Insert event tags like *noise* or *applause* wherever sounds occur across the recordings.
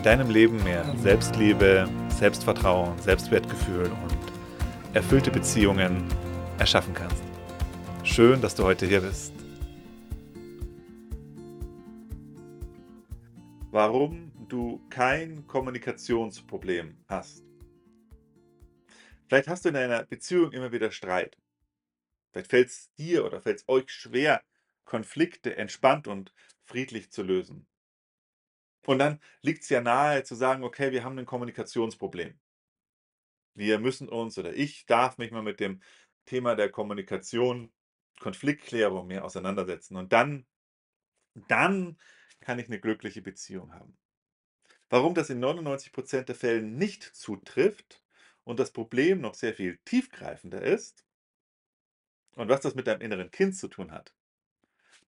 in deinem Leben mehr Selbstliebe, Selbstvertrauen, Selbstwertgefühl und erfüllte Beziehungen erschaffen kannst. Schön, dass du heute hier bist. Warum du kein Kommunikationsproblem hast. Vielleicht hast du in deiner Beziehung immer wieder Streit. Vielleicht fällt es dir oder fällt es euch schwer, Konflikte entspannt und friedlich zu lösen. Und dann liegt es ja nahe zu sagen, okay, wir haben ein Kommunikationsproblem. Wir müssen uns oder ich darf mich mal mit dem Thema der Kommunikation, Konfliktklärung mehr auseinandersetzen. Und dann, dann kann ich eine glückliche Beziehung haben. Warum das in 99% der Fällen nicht zutrifft und das Problem noch sehr viel tiefgreifender ist und was das mit deinem inneren Kind zu tun hat,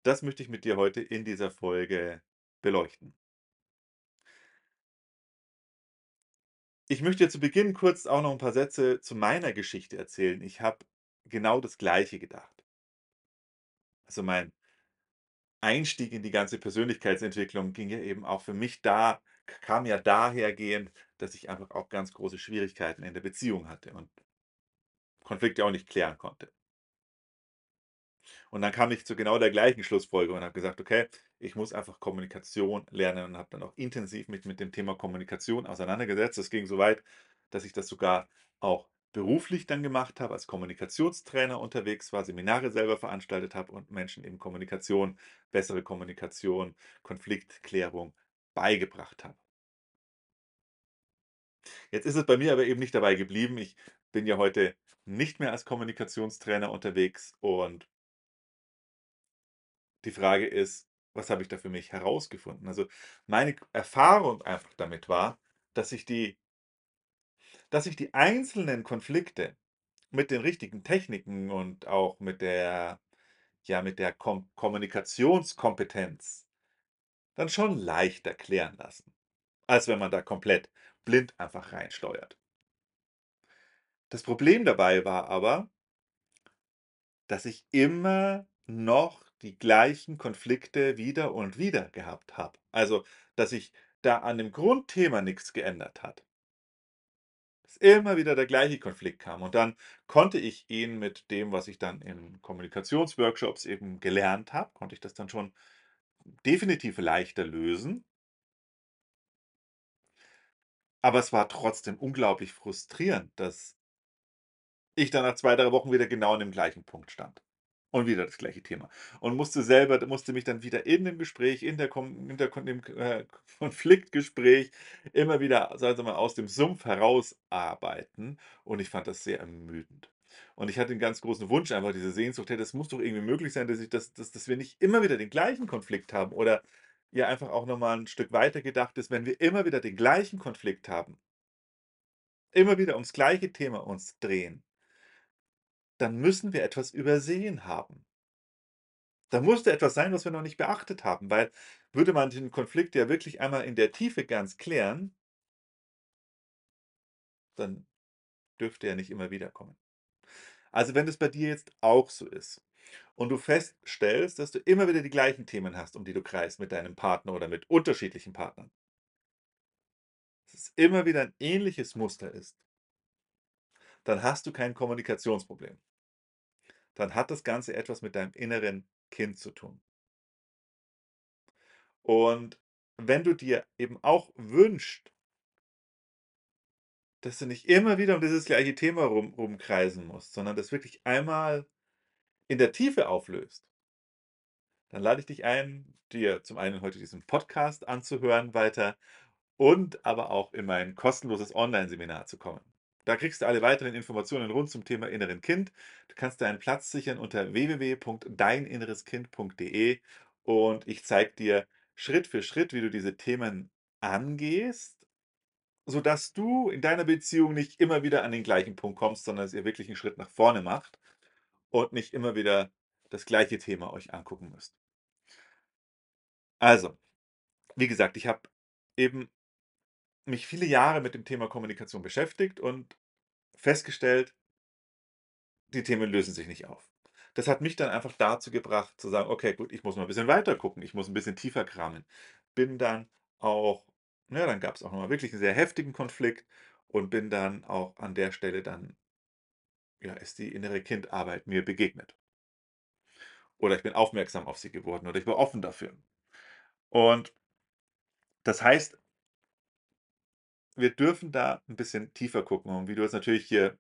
das möchte ich mit dir heute in dieser Folge beleuchten. Ich möchte zu Beginn kurz auch noch ein paar Sätze zu meiner Geschichte erzählen. Ich habe genau das Gleiche gedacht. Also, mein Einstieg in die ganze Persönlichkeitsentwicklung ging ja eben auch für mich da kam ja dahergehend, dass ich einfach auch ganz große Schwierigkeiten in der Beziehung hatte und Konflikte auch nicht klären konnte. Und dann kam ich zu genau der gleichen Schlussfolgerung und habe gesagt, okay, ich muss einfach Kommunikation lernen und habe dann auch intensiv mich mit dem Thema Kommunikation auseinandergesetzt. Das ging so weit, dass ich das sogar auch beruflich dann gemacht habe, als Kommunikationstrainer unterwegs war, Seminare selber veranstaltet habe und Menschen eben Kommunikation, bessere Kommunikation, Konfliktklärung beigebracht habe. Jetzt ist es bei mir aber eben nicht dabei geblieben. Ich bin ja heute nicht mehr als Kommunikationstrainer unterwegs und die Frage ist, was habe ich da für mich herausgefunden? Also, meine Erfahrung einfach damit war, dass ich die dass ich die einzelnen Konflikte mit den richtigen Techniken und auch mit der ja, mit der Kom Kommunikationskompetenz dann schon leichter klären lassen, als wenn man da komplett blind einfach reinsteuert. Das Problem dabei war aber, dass ich immer noch die gleichen Konflikte wieder und wieder gehabt habe. Also, dass sich da an dem Grundthema nichts geändert hat. Dass immer wieder der gleiche Konflikt kam und dann konnte ich ihn mit dem, was ich dann in Kommunikationsworkshops eben gelernt habe konnte ich das dann schon definitiv leichter lösen. Aber es war trotzdem unglaublich frustrierend, dass ich dann nach 2, 3 Wochen wieder genau an dem gleichen Punkt stand. Und wieder das gleiche Thema. Und musste selber musste mich dann wieder in dem Gespräch, in der in der Kon dem äh, *laughs* Konfliktgespräch immer wieder, sagen wir mal, aus dem Sumpf herausarbeiten. Und ich fand das sehr ermüdend. Und ich hatte den ganz großen Wunsch, einfach diese Sehnsucht: „Hey, das muss doch irgendwie möglich sein, dass ich das dass dass wir nicht immer wieder den gleichen Konflikt haben.“ Oder ja einfach auch noch mal 'n Stück weiter gedacht ist, wenn wir immer wieder den gleichen Konflikt haben immer wieder ums gleiche Thema uns drehen dann müssen wir etwas übersehen haben. Da musste etwas sein, was wir noch nicht beachtet haben, weil würde man den Konflikt ja wirklich einmal in der Tiefe ganz klären dann dürfte er nicht immer wiederkommen. Also, wenn das bei dir jetzt auch so ist und du feststellst, dass du immer wieder die gleichen Themen hast, um die du kreist mit deinem Partner oder mit unterschiedlichen Partnern dass es immer wieder 'n ähnliches Muster ist dann hast du kein Kommunikationsproblem. Dann hat das Ganze etwas mit deinem inneren Kind zu tun. Und wenn du dir eben auch wünschst dass du nicht immer wieder um dieses gleiche Thema rum rumkreisen musst, sondern das wirklich einmal in der Tiefe auflöst dann lade ich dich ein, dir zum einen heute diesen Podcast anzuhören weiter und aber auch in mein kostenloses Onlineseminar zu kommen. Da kriegst du alle weiteren Informationen rund zum Thema inneren Kind. Du kannst deinen Platz sichern unter www.deininnereskind.de und ich zeige dir Schritt für Schritt, wie du diese Themen angehst sodass du in deiner Beziehung nicht immer wieder an den gleichen Punkt kommst, sondern dass ihr wirklich 'n Schritt nach vorne macht und nicht immer wieder das gleiche Thema euch angucken müsst. Also, wie gesagt, ich habe eben mich viele Jahre mit dem Thema Kommunikation beschäftigt und festgestellt die Themen lösen sich nicht auf. Das hat mich dann einfach dazu gebracht zu sagen: „Okay, gut, ich muss mal 'n bisschen weiter gucken. Ich muss 'n bisschen tiefer kramen.“ Bin dann auch ne, dann gab's auch noch mal wirklich 'n sehr heftigen Konflikt und bin dann auch an der Stelle dann ja, ist die innere Kindarbeit mir begegnet. Oder ich bin aufmerksam auf sie geworden oder ich war offen dafür. Und das heißt wir dürfen da 'n bisschen tiefer gucken und wie du jetzt natürlich hier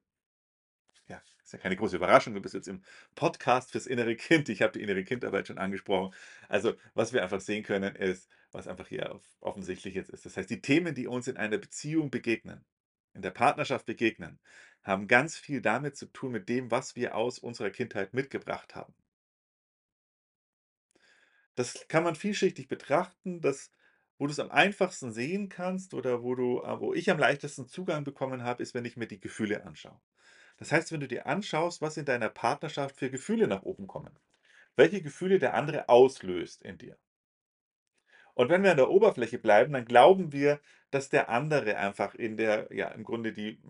ja, ist ja keine große Überraschung, du bist jetzt im Podcast fürs innere Kind. Ich habe die innere Kindarbeit schon angesprochen. Also, was wir einfach sehen können, ist, was einfach hier off offensichtlich jetzt ist. Das heißt, die Themen, die uns in einer Beziehung begegnen, in der Partnerschaft begegnen, haben ganz viel damit zu tun mit dem, was wir aus unserer Kindheit mitgebracht haben. Das kann man vielschichtig betrachten, das wo du's am einfachsten sehen kannst oder wo du äh, wo ich am leichtesten Zugang bekommen habe, ist, wenn ich mir die Gefühle anschaue. Das heißt, wenn du dir anschaust, was in deiner Partnerschaft für Gefühle nach oben kommen, welche Gefühle der andere auslöst in dir. Und wenn wir an der Oberfläche bleiben, dann glauben wir, dass der andere einfach in der ja, im Grunde die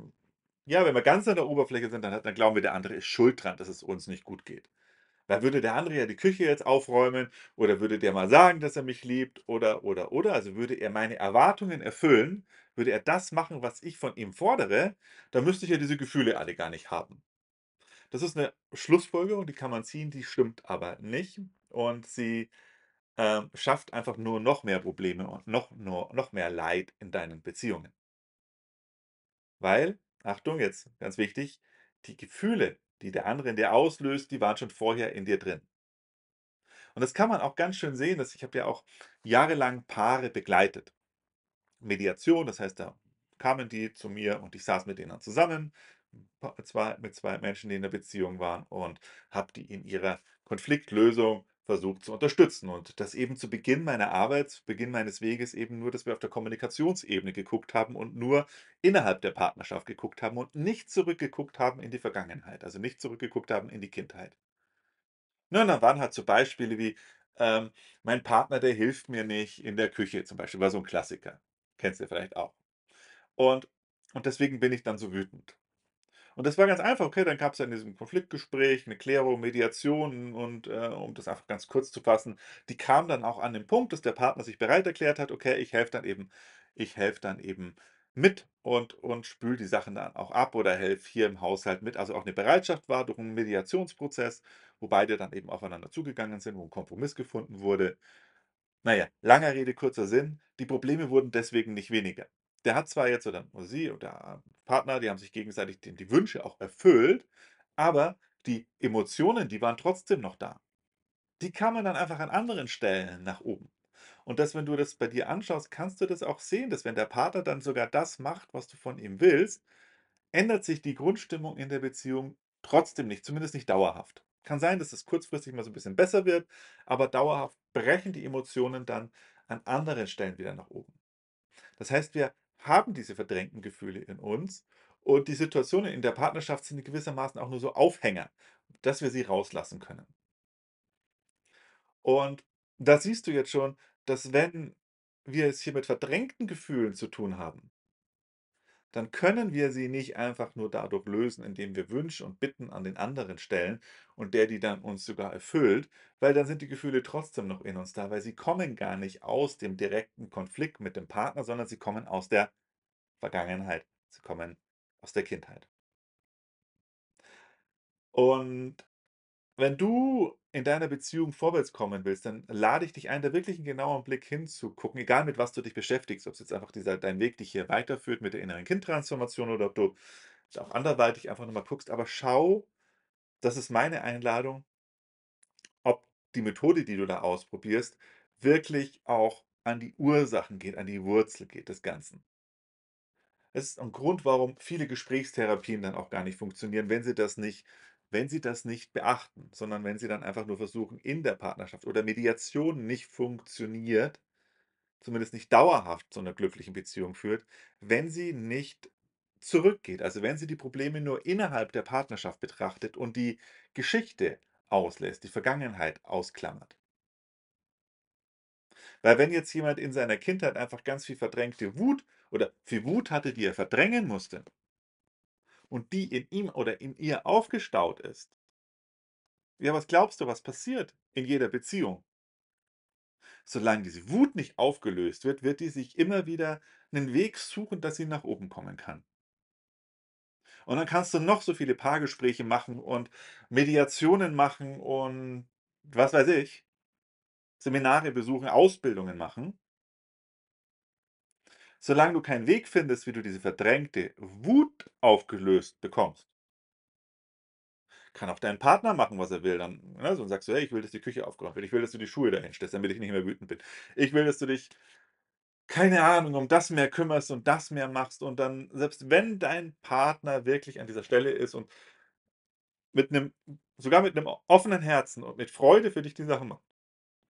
ja, wenn wir ganz an der Oberfläche sind, dann dann glauben wir, der andere ist schuld dran, dass es uns nicht gut geht. Da würde der andere ja die Küche jetzt aufräumen oder würde der mal sagen, dass er mich liebt oder, oder, oder. Also, würde er meine Erwartungen erfüllen, würde er das machen, was ich von ihm fordere, dann müsste ich ja diese Gefühle alle gar nicht haben. Das ist 'ne Schlussfolgerung, die kann man ziehen, die stimmt aber nicht und sie, ähm, schafft einfach nur noch mehr Probleme und noch nur noch mehr Leid in deinen Beziehungen. Weil, Achtung, jetzt ganz wichtig, die Gefühle, die der andere in dir auslöst, die waren schon vorher in dir drin. Und das kann man auch ganz schön sehen, dass ich habe ja auch jahrelang Paare begleitet. Mediation, das heißt, da kamen die zu mir und ich saß mit denen zusammen, zwei mit 2 Menschen, die in der Beziehung waren und habe die in ihrer Konfliktlösung versucht zu unterstützen. Und das eben zu Beginn meiner Arbeit, zu Beginn meines Weges eben nur, dass wir auf der Kommunikationsebene geguckt haben und nur innerhalb der Partnerschaft geguckt haben und nicht zurückgeguckt haben in die Vergangenheit, also nicht zurückgeguckt haben in die Kindheit. Ne, und dann waren halt so Beispiele wie, ähm: „Mein Partner, der hilft mir nicht in der Küche“, zum Beispiel, war so 'n Klassiker. Kennst du vielleicht auch. Und und deswegen bin ich dann so wütend. Und das war ganz einfach, okay, dann gab's ja in diesem Konfliktgespräch 'ne Klärung, Mediation und, äh, um das einfach ganz kurz zu fassen, die kam dann auch an den Punkt, dass der Partner sich bereit erklärt hat: „Okay, ich helfe dann eben ich helfe dann eben mit und und spüle die Sachen dann auch ab oder helfe hier im Haushalt mit.“ Also, auch 'ne Bereitschaft war durch 'n Mediationsprozess, wo beide dann eben aufeinander zugegangen sind, wo 'n Kompromiss gefunden wurde. Na ja, langer Rede, kurzer Sinn, die Probleme wurden deswegen nicht weniger. Der hat zwar jetzt oder sie oder Partner, die haben sich gegenseitig die die Wünsche auch erfüllt, aber die Emotionen, die waren trotzdem noch da. Die kamen dann einfach an anderen Stellen nach oben. Und dass, wenn du das bei dir anschaust, kannst du das auch sehen, dass wenn der Partner dann sogar das macht, was du von ihm willst, ändert sich die Grundstimmung in der Beziehung trotzdem nicht, zumindest nicht dauerhaft. Kann sein, dass es kurzfristig mal so 'n bisschen besser wird, aber dauerhaft brechen die Emotionen dann an anderen Stellen wieder nach oben. Das heißt, wir haben diese verdrängten Gefühle in uns und die Situationen in der Partnerschaft sind gewissermaßen auch nur so Aufhänger, dass wir sie rauslassen können. Und da siehst du jetzt schon, dass wenn wir es hier mit verdrängten Gefühlen zu tun haben dann können wir sie nicht einfach nur dadurch lösen, indem wir Wünsche und Bitten an den anderen stellen und der die dann uns sogar erfüllt, weil dann sind die Gefühle trotzdem noch in uns da, weil sie kommen gar nicht aus dem direkten Konflikt mit dem Partner, sondern sie kommen aus der Vergangenheit. Sie kommen aus der Kindheit. Und wenn du in deiner Beziehung vorwärts kommen willst, dann lade ich dich ein, da wirklich 'n genaueren Blick hinzugucken, egal mit was du dich beschäftigst, ob's jetzt einfach dieser dein Weg dich hier weiterführt mit der inneren Kind-Transformation oder ob du auch anderweitig einfach noch mal guckst. Aber schau, das ist meine Einladung ob die Methode, die du da ausprobierst, wirklich auch an die Ursachen geht, an die Wurzel geht des Ganzen. Es ist 'n Grund, warum viele Gesprächstherapien dann auch gar nicht funktionieren, wenn sie das nicht wenn sie das nicht beachten, sondern wenn sie dann einfach nur versuchen in der Partnerschaft oder Mediation nicht funktioniert zumindest nicht dauerhaft zu 'ner glücklichen Beziehung führt, wenn sie nicht zurückgeht. Also, wenn sie die Probleme nur innerhalb der Partnerschaft betrachtet und die Geschichte auslässt, die Vergangenheit ausklammert. Weil wenn jetzt jemand in seiner Kindheit einfach ganz viel verdrängte Wut oder viel Wut hatte, die er verdrängen musste und die in ihm oder in ihr aufgestaut ist ja, was glaubst du, was passiert in jeder Beziehung? Solange diese Wut nicht aufgelöst wird, wird die sich immer wieder 'nen Weg suchen, dass sie nach oben kommen kann. Und dann kannst du noch so viele Paargespräche machen und Mediationen machen und was weiß ich, Seminare besuchen, Ausbildungen machen. Solange du keinen Weg findest, wie du diese verdrängte Wut aufgelöst bekommst kann auch dein Partner machen, was er will, dann ne, so sagst du: „Hey, ich will, dass die Küche aufgeräumt wird. Ich will, dass du die Schuhe dahin stellst, damit ich nicht mehr wütend bin. Ich will, dass du dich, keine Ahnung, um das mehr kümmerst und das mehr machst.“ Und dann selbst wenn dein Partner wirklich an dieser Stelle ist und mit 'nem sogar mit 'nem offenen Herzen und mit Freude für dich die Sachen macht,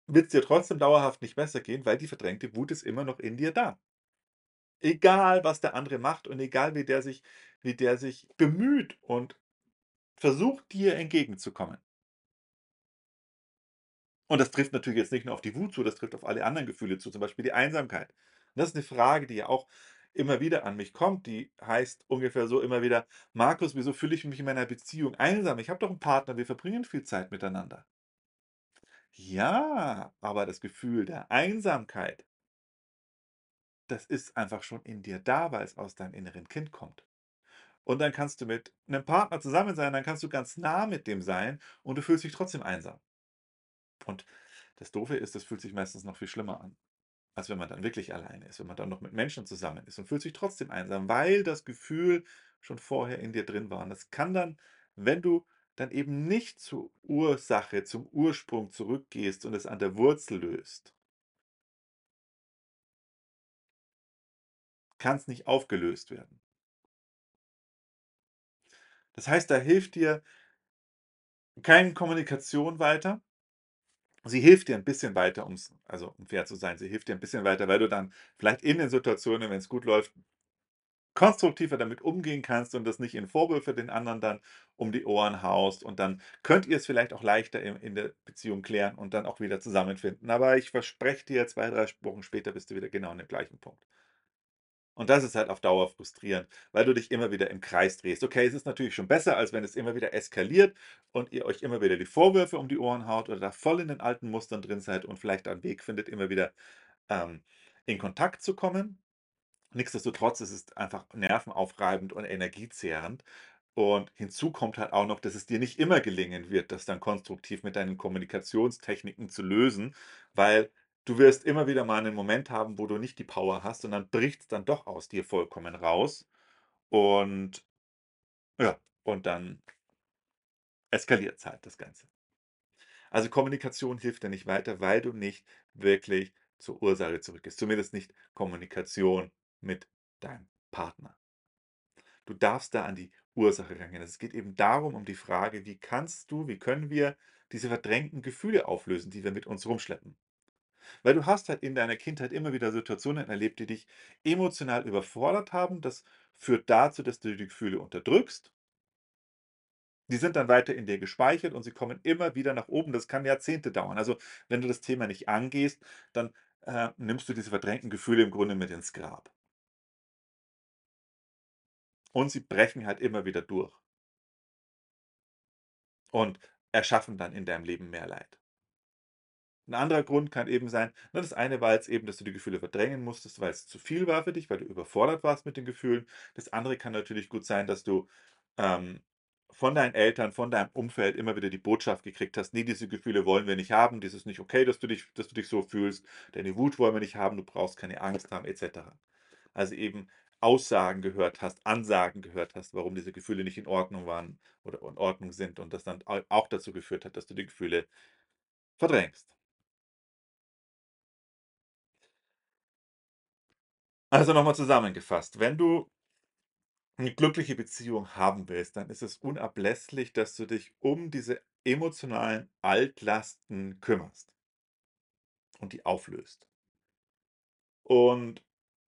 wird's dir trotzdem dauerhaft nicht besser gehen, weil die verdrängte Wut ist immer noch in dir da. Egal, was der andere macht und egal, wie der sich wie der sich bemüht und versucht, dir entgegenzukommen. Und das trifft natürlich jetzt nicht nur auf die Wut zu, das trifft auf alle anderen Gefühle zu, zum Beispiel die Einsamkeit. Und das ist 'ne Frage, die ja auch immer wieder an mich kommt, die heißt ungefähr so immer wieder: „Markus, wieso fühle ich mich in meiner Beziehung einsam? Ich habe doch 'n Partner, wir verbringen viel Zeit miteinander.“ Ja, aber das Gefühl der Einsamkeit das ist einfach schon in dir da, weil's aus deinem inneren Kind kommt. Und dann kannst du mit 'nem Partner zusammen sein, dann kannst du ganz nah mit dem sein und du fühlst dich trotzdem einsam. Und das Doofe ist, das fühlt sich meistens noch viel schlimmer an, als wenn man dann wirklich alleine ist, wenn man dann noch mit Menschen zusammen ist und fühlt sich trotzdem einsam, weil das Gefühl schon vorher in dir drin war. Und das kann dann, wenn du dann eben nicht zur Ursache, zum Ursprung zurückgehst und es an der Wurzel löst kann's nicht aufgelöst werden. Das heißt, da hilft dir keine Kommunikation weiter. Sie hilft dir 'n bisschen weiter, um's also, um fair zu sein, sie hilft dir 'n bisschen weiter, weil du dann vielleicht in den Situationen, wenn's gut läuft konstruktiver damit umgehen kannst und das nicht in Vorwürfe den anderen dann um die Ohren haust. Und dann könnt ihr's vielleicht auch leichter in in der Beziehung klären und dann auch wieder zusammenfinden. Aber ich verspreche dir, 2, 3 Wochen später bist du wieder genau an dem gleichen Punkt. Und das ist halt auf Dauer frustrierend, weil du dich immer wieder im Kreis drehst. Okay, es ist natürlich schon besser, als wenn es immer wieder eskaliert und ihr euch immer wieder die Vorwürfe um die Ohren haut oder da voll in den alten Mustern drin seid und vielleicht einen Weg findet, immer wieder, ähm, in Kontakt zu kommen. Nichtsdestotrotz ist es einfach nervenaufreibend und energiezehrend. Und hinzu kommt halt auch noch, dass es dir nicht immer gelingen wird, das dann konstruktiv mit deinen Kommunikationstechniken zu lösen, weil du wirst immer wieder mal 'nen Moment haben, wo du nicht die Power hast und dann bricht's dann doch aus dir vollkommen raus. Und ja, und dann eskaliert's halt, das Ganze. Also, Kommunikation hilft dir nicht weiter, weil du nicht wirklich zur Ursache zurückgehst, zumindest nicht Kommunikation mit deinem Partner. Du darfst da an die Ursache rangehen. Es geht eben darum, um die Frage: „Wie kannst du wie können wir diese verdrängten Gefühle auflösen, die wir mit uns rumschleppen?“ Weil du hast halt in deiner Kindheit immer wieder Situationen erlebt, die dich emotional überfordert haben. Das führt dazu, dass du die Gefühle unterdrückst. Die sind dann weiter in dir gespeichert und sie kommen immer wieder nach oben. Das kann Jahrzehnte dauern. Also, wenn du das Thema nicht angehst, dann, äh, nimmst du diese verdrängten Gefühle im Grunde mit ins Grab. Und sie brechen halt immer wieder durch. Und erschaffen dann in deinem Leben mehr Leid. 'N anderer Grund kann eben sein ne, das eine war jetzt eben, dass du die Gefühle verdrängen musstest, weil's zu viel war für dich, weil du überfordert warst mit den Gefühlen. Das andere kann natürlich gut sein, dass du, ähm, von deinen Eltern, von deinem Umfeld immer wieder die Botschaft gekriegt hast: „Ne, diese Gefühle wollen wir nicht haben. Das ist nicht okay, dass du dich dass du dich so fühlst. Deine Wut wollen wir nicht haben. Du brauchst keine Angst haben“, et cetera. Also, eben Aussagen gehört hast, Ansagen gehört hast, warum diese Gefühle nicht in Ordnung waren oder in Ordnung sind und das dann au auch dazu geführt hat, dass du die Gefühle verdrängst. Also, noch mal zusammengefasst, wenn du 'ne glückliche Beziehung haben willst, dann ist es unablässlich, dass du dich um diese emotionalen Altlasten kümmerst und die auflöst. Und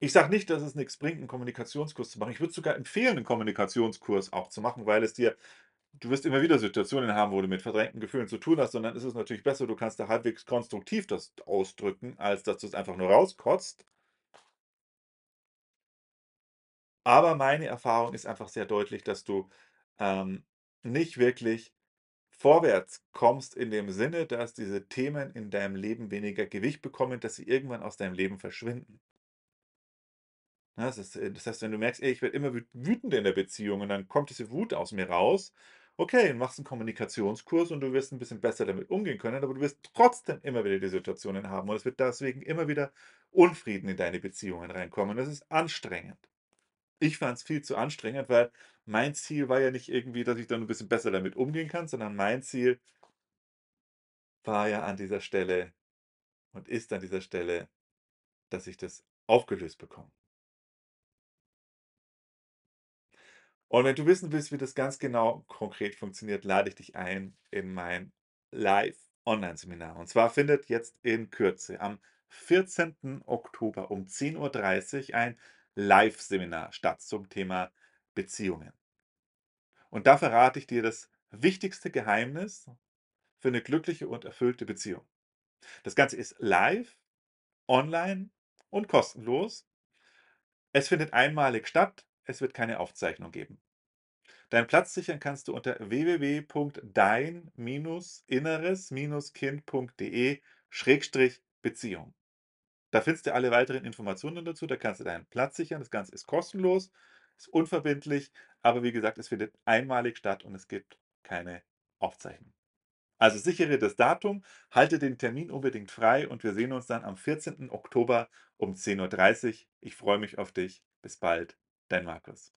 ich sage nicht, dass es nix bringt, 'n Kommunikationskurs zu machen. Ich würde sogar empfehlen, 'nen Kommunikationskurs auch zu machen, weil es dir du wirst immer wieder Situationen haben, wo du mit verdrängten Gefühlen zu tun hast dann ist es natürlich besser, du kannst da halbwegs konstruktiv das ausdrücken, als dass du's einfach nur rauskotzt. Aber meine Erfahrung ist einfach sehr deutlich, dass du, ähm, nicht wirklich vorwärts kommst in dem Sinne, dass diese Themen in deinem Leben weniger Gewicht bekommen, dass sie irgendwann aus deinem Leben verschwinden. Ne, das ist äh, das heißt, wenn du merkst: „Ey, ich werde immer wüt wütender in der Beziehung“ und dann kommt diese Wut aus mir raus. Okay, machst 'n Kommunikationskurs und du wirst 'n bisschen besser damit umgehen können, aber du wirst trotzdem immer wieder die Situationen haben und es wird deswegen immer wieder Unfrieden in deine Beziehungen reinkommen. Das ist anstrengend. Ich fand's viel zu anstrengend, weil mein Ziel war ja nicht irgendwie, dass ich dann 'n bisschen besser damit umgehen kann, sondern mein Ziel war ja an dieser Stelle und ist an dieser Stelle, dass ich das aufgelöst bekomme. Und wenn du wissen willst, wie das ganz genau konkret funktioniert, lade ich dich ein in mein Live-Onlineseminar. Und zwar findet jetzt in Kürze am 14. Oktober um 10:30 ein Liveseminar statt zum Thema Beziehungen. Und da verrate ich dir das wichtigste Geheimnis für 'ne glückliche und erfüllte Beziehung. Das Ganze ist live, online und kostenlos. Es findet einmalig statt. Es wird keine Aufzeichnung geben. Deinen Platz sichern kannst du unter www.dein-inneres-kind.de/Beziehung. Da findest du alle weiteren Informationen dazu. Da kannst du deinen Platz sichern. Das Ganze ist kostenlos, ist unverbindlich, aber wie gesagt, es findet einmalig statt und es gibt keine Aufzeichnung. Also, sichere das Datum, halte den Termin unbedingt frei und wir sehen uns dann am 14. Oktober um 10:30. Ich freue mich auf dich. Bis bald, dein Markus.